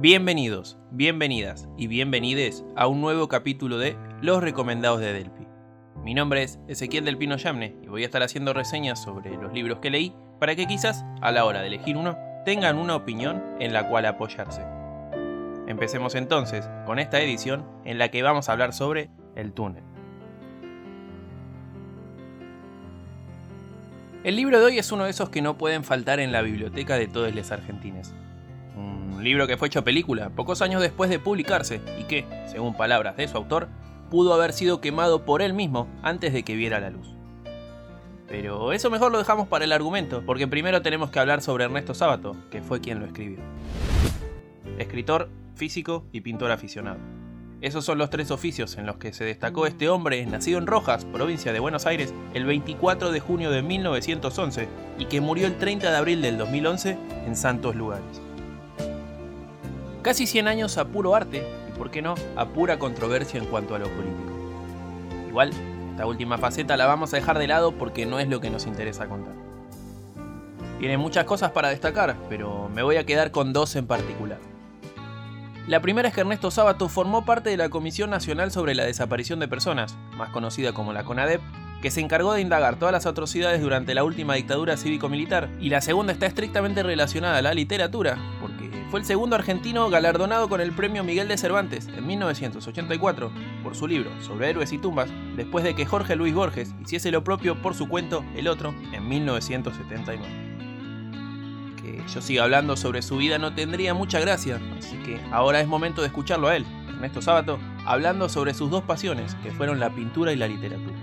Bienvenidos, bienvenidas y bienvenides a un nuevo capítulo de Los Recomendados de Delphi. Mi nombre es Ezequiel del Pino Yamne y voy a estar haciendo reseñas sobre los libros que leí para que quizás a la hora de elegir uno tengan una opinión en la cual apoyarse. Empecemos entonces con esta edición en la que vamos a hablar sobre el túnel. El libro de hoy es uno de esos que no pueden faltar en la biblioteca de todos los argentines un libro que fue hecho película pocos años después de publicarse y que, según palabras de su autor, pudo haber sido quemado por él mismo antes de que viera la luz. Pero eso mejor lo dejamos para el argumento, porque primero tenemos que hablar sobre Ernesto Sábato, que fue quien lo escribió. Escritor, físico y pintor aficionado. Esos son los tres oficios en los que se destacó este hombre, nacido en Rojas, provincia de Buenos Aires, el 24 de junio de 1911 y que murió el 30 de abril del 2011 en Santos Lugares. Casi 100 años a puro arte y, por qué no, a pura controversia en cuanto a lo político. Igual, esta última faceta la vamos a dejar de lado porque no es lo que nos interesa contar. Tiene muchas cosas para destacar, pero me voy a quedar con dos en particular. La primera es que Ernesto Sábato formó parte de la Comisión Nacional sobre la Desaparición de Personas, más conocida como la CONADEP, que se encargó de indagar todas las atrocidades durante la última dictadura cívico-militar, y la segunda está estrictamente relacionada a la literatura, fue el segundo argentino galardonado con el premio Miguel de Cervantes en 1984 por su libro sobre héroes y tumbas, después de que Jorge Luis Borges hiciese lo propio por su cuento El Otro en 1979. Que yo siga hablando sobre su vida no tendría mucha gracia, así que ahora es momento de escucharlo a él, Ernesto Sábato, hablando sobre sus dos pasiones, que fueron la pintura y la literatura.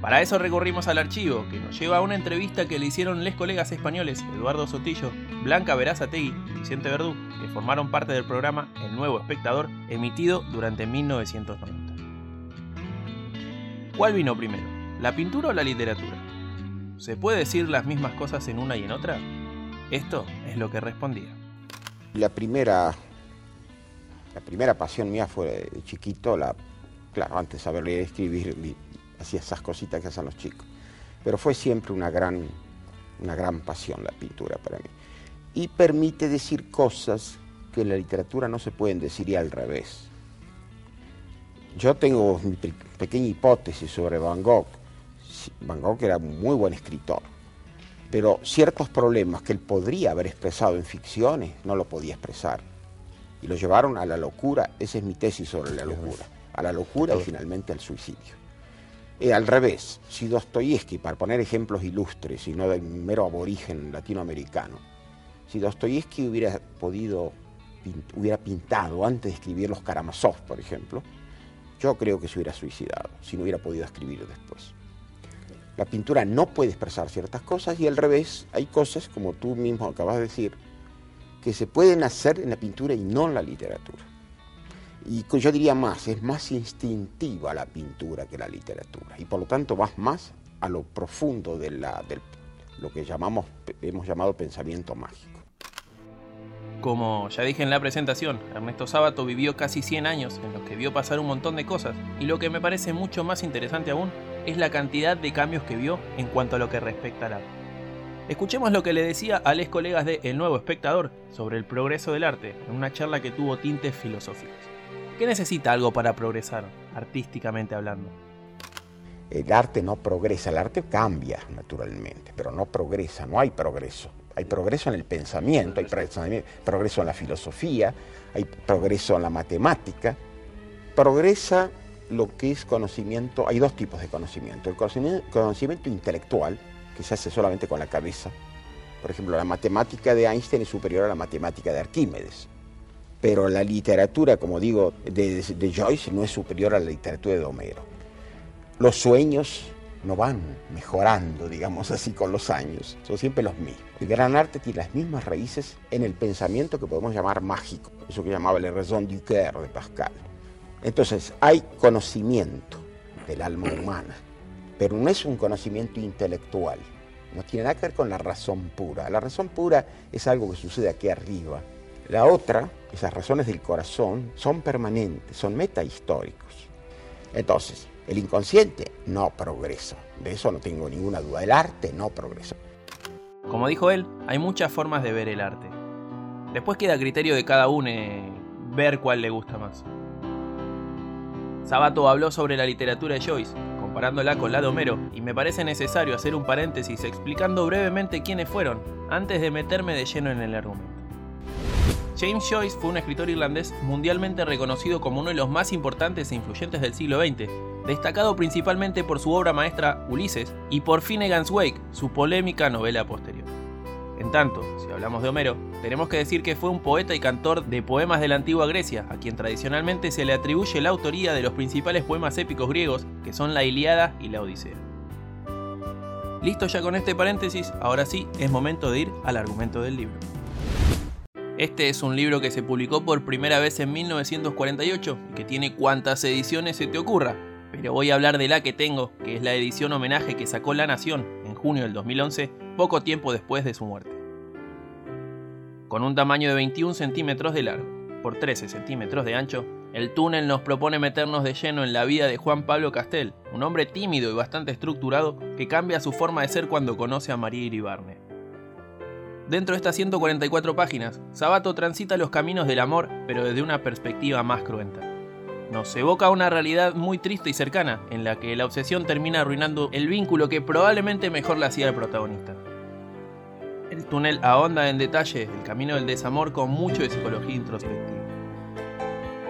Para eso recurrimos al archivo, que nos lleva a una entrevista que le hicieron les colegas españoles Eduardo Sotillo, Blanca Verazategui y Vicente Verdú, que formaron parte del programa El Nuevo Espectador, emitido durante 1990. ¿Cuál vino primero? ¿La pintura o la literatura? ¿Se puede decir las mismas cosas en una y en otra? Esto es lo que respondía. La primera, la primera pasión mía fue de chiquito, la, claro, antes de saber leer y escribir, hacía esas cositas que hacen los chicos. Pero fue siempre una gran, una gran pasión la pintura para mí. Y permite decir cosas que en la literatura no se pueden decir y al revés. Yo tengo mi pequeña hipótesis sobre Van Gogh. Van Gogh era un muy buen escritor, pero ciertos problemas que él podría haber expresado en ficciones no lo podía expresar. Y lo llevaron a la locura, esa es mi tesis sobre la locura, a la locura y finalmente al suicidio. Eh, al revés, si Dostoyevsky, para poner ejemplos ilustres y no del mero aborigen latinoamericano, si Dostoyevsky hubiera podido, hubiera pintado antes de escribir Los Karamazov, por ejemplo, yo creo que se hubiera suicidado, si no hubiera podido escribir después. La pintura no puede expresar ciertas cosas y al revés, hay cosas, como tú mismo acabas de decir, que se pueden hacer en la pintura y no en la literatura. Y yo diría más, es más instintiva la pintura que la literatura. Y por lo tanto vas más a lo profundo de, la, lo que llamamos, hemos llamado pensamiento mágico. Como ya dije en la presentación, Ernesto Sábato vivió casi 100 años en los que vio pasar un montón de cosas, y lo que me parece mucho más interesante aún es la cantidad de cambios que vio en cuanto a lo que respecta al arte. Escuchemos lo que le decía a los colegas de El Nuevo Espectador sobre el progreso del arte en una charla que tuvo tintes filosóficos. ¿Qué necesita algo para progresar, artísticamente hablando? El arte no progresa, el arte cambia naturalmente, pero no progresa, no hay progreso. Hay progreso en el pensamiento, hay progreso en la filosofía, hay progreso en la matemática. Progresa lo que es conocimiento, hay dos tipos de conocimiento. El conocimiento, intelectual, que se hace solamente con la cabeza. Por ejemplo, la matemática de Einstein es superior a la matemática de Arquímedes pero la literatura, como digo, de, Joyce no es superior a la literatura de Homero. Los sueños no van mejorando, digamos así, con los años, son siempre los mismos. El gran arte tiene las mismas raíces en el pensamiento que podemos llamar mágico, eso que llamaba la raison du cœur de Pascal. Entonces, hay conocimiento del alma humana, pero no es un conocimiento intelectual, no tiene nada que ver con la razón pura. La razón pura es algo que sucede aquí arriba, la otra, esas razones del corazón, son permanentes, son metahistóricos. Entonces, el inconsciente no progresa, de eso no tengo ninguna duda, el arte no progresa. Como dijo él, hay muchas formas de ver el arte. Después queda a criterio de cada uno eh, ver cuál le gusta más. Sabato habló sobre la literatura de Joyce, comparándola con la de Homero, y me parece necesario hacer un paréntesis explicando brevemente quiénes fueron, antes de meterme de lleno en el argumento. James Joyce fue un escritor irlandés mundialmente reconocido como uno de los más importantes e influyentes del siglo XX, destacado principalmente por su obra maestra Ulises y por Finnegan's Wake, su polémica novela posterior. En tanto, si hablamos de Homero, tenemos que decir que fue un poeta y cantor de poemas de la antigua Grecia, a quien tradicionalmente se le atribuye la autoría de los principales poemas épicos griegos, que son la Iliada y la Odisea. Listo ya con este paréntesis, ahora sí es momento de ir al argumento del libro. Este es un libro que se publicó por primera vez en 1948 y que tiene cuantas ediciones se te ocurra, pero voy a hablar de la que tengo, que es la edición homenaje que sacó La Nación en junio del 2011, poco tiempo después de su muerte. Con un tamaño de 21 centímetros de largo por 13 centímetros de ancho, el túnel nos propone meternos de lleno en la vida de Juan Pablo Castel, un hombre tímido y bastante estructurado que cambia su forma de ser cuando conoce a María Iribarne. Dentro de estas 144 páginas, Sabato transita los caminos del amor, pero desde una perspectiva más cruenta. Nos evoca una realidad muy triste y cercana, en la que la obsesión termina arruinando el vínculo que probablemente mejor le hacía al protagonista. El túnel ahonda en detalle el camino del desamor con mucho de psicología introspectiva.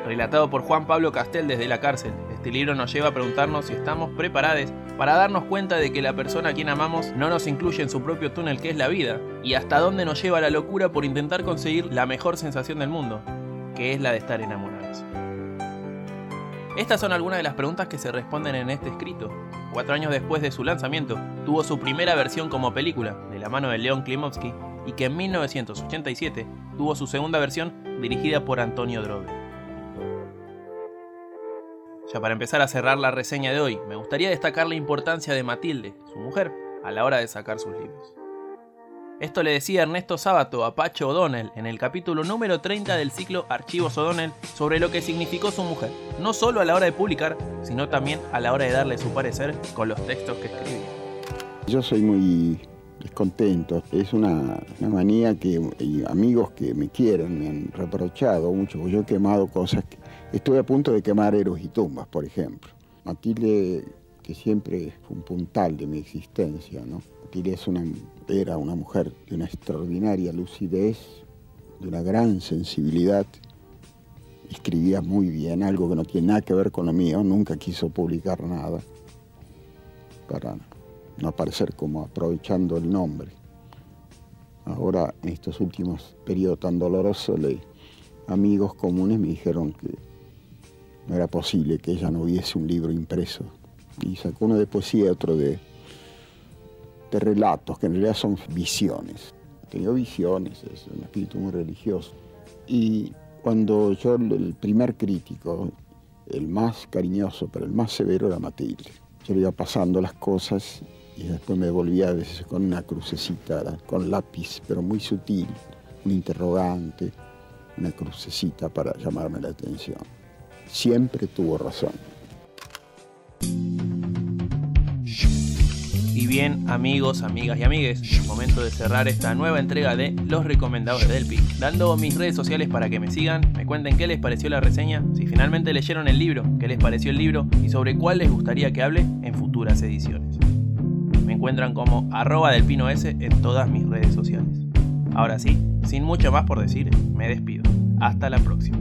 Relatado por Juan Pablo Castel desde la cárcel, este libro nos lleva a preguntarnos si estamos preparados para darnos cuenta de que la persona a quien amamos no nos incluye en su propio túnel que es la vida, y hasta dónde nos lleva la locura por intentar conseguir la mejor sensación del mundo, que es la de estar enamorados. Estas son algunas de las preguntas que se responden en este escrito. Cuatro años después de su lanzamiento, tuvo su primera versión como película, de la mano de Leon Klimovsky, y que en 1987 tuvo su segunda versión dirigida por Antonio Drobe. Ya para empezar a cerrar la reseña de hoy, me gustaría destacar la importancia de Matilde, su mujer, a la hora de sacar sus libros. Esto le decía Ernesto Sábato a Pacho O'Donnell en el capítulo número 30 del ciclo Archivos O'Donnell sobre lo que significó su mujer, no solo a la hora de publicar, sino también a la hora de darle su parecer con los textos que escribía. Yo soy muy descontento, es una, manía que amigos que me quieren me han reprochado mucho, yo he quemado cosas que Estuve a punto de quemar héroes y tumbas, por ejemplo. Matilde, que siempre fue un puntal de mi existencia, ¿no? Matilde es una, era una mujer de una extraordinaria lucidez, de una gran sensibilidad. Escribía muy bien, algo que no tiene nada que ver con lo mío. Nunca quiso publicar nada para no aparecer como aprovechando el nombre. Ahora, en estos últimos periodos tan dolorosos, amigos comunes me dijeron que no era posible que ella no hubiese un libro impreso. Y sacó uno de poesía y otro de, de relatos, que en realidad son visiones. Tenía visiones, es un espíritu muy religioso. Y cuando yo, el primer crítico, el más cariñoso, pero el más severo era Matilde. Yo le iba pasando las cosas y después me volvía a veces con una crucecita, con lápiz, pero muy sutil, un interrogante, una crucecita para llamarme la atención siempre tuvo razón. Y bien, amigos, amigas y amigues, es momento de cerrar esta nueva entrega de Los Recomendados de Delphi, dando mis redes sociales para que me sigan, me cuenten qué les pareció la reseña, si finalmente leyeron el libro, qué les pareció el libro y sobre cuál les gustaría que hable en futuras ediciones. Encuentran como arroba delpino S en todas mis redes sociales. Ahora sí, sin mucho más por decir, me despido. Hasta la próxima.